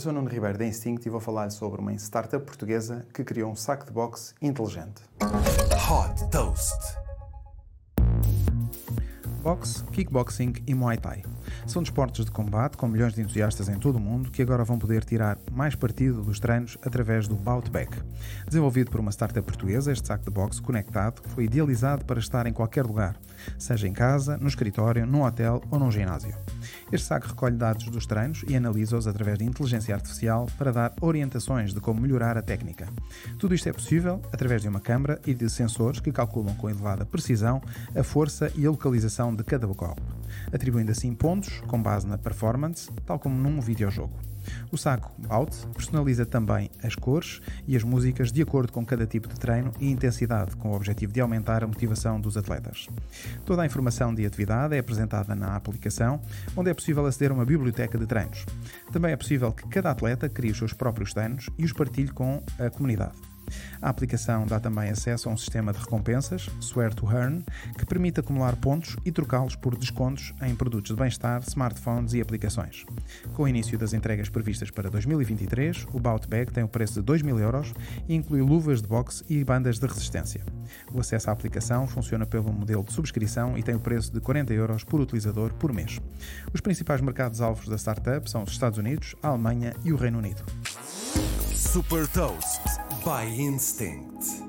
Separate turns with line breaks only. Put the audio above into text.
Eu sou Nuno Ribeiro da Instinct e vou falar sobre uma startup portuguesa que criou um saco de boxe inteligente. Hot Toast. Boxe, kickboxing e Muay Thai. São desportos de combate com milhões de entusiastas em todo o mundo que agora vão poder tirar mais partido dos treinos através do Boutback. Desenvolvido por uma startup portuguesa, este saco de boxe conectado foi idealizado para estar em qualquer lugar, seja em casa, no escritório, num hotel ou num ginásio. Este saco recolhe dados dos treinos e analisa-os através de inteligência artificial para dar orientações de como melhorar a técnica. Tudo isto é possível através de uma câmara e de sensores que calculam com elevada precisão a força e a localização de cada golpe, atribuindo assim pontos com base na performance, tal como num videojogo. O saco Bout personaliza também as cores e as músicas de acordo com cada tipo de treino e intensidade, com o objetivo de aumentar a motivação dos atletas. Toda a informação de atividade é apresentada na aplicação, onde é possível aceder a uma biblioteca de treinos. Também é possível que cada atleta crie os seus próprios treinos e os partilhe com a comunidade. A aplicação dá também acesso a um sistema de recompensas, Swear to Earn, que permite acumular pontos e trocá-los por descontos em produtos de bem-estar, smartphones e aplicações. Com o início das entregas previstas para 2023, o Bout Bag tem o preço de 2 mil euros e inclui luvas de boxe e bandas de resistência. O acesso à aplicação funciona pelo modelo de subscrição e tem o preço de 40 euros por utilizador por mês. Os principais mercados-alvos da startup são os Estados Unidos, a Alemanha e o Reino Unido. Super Toast by instinct.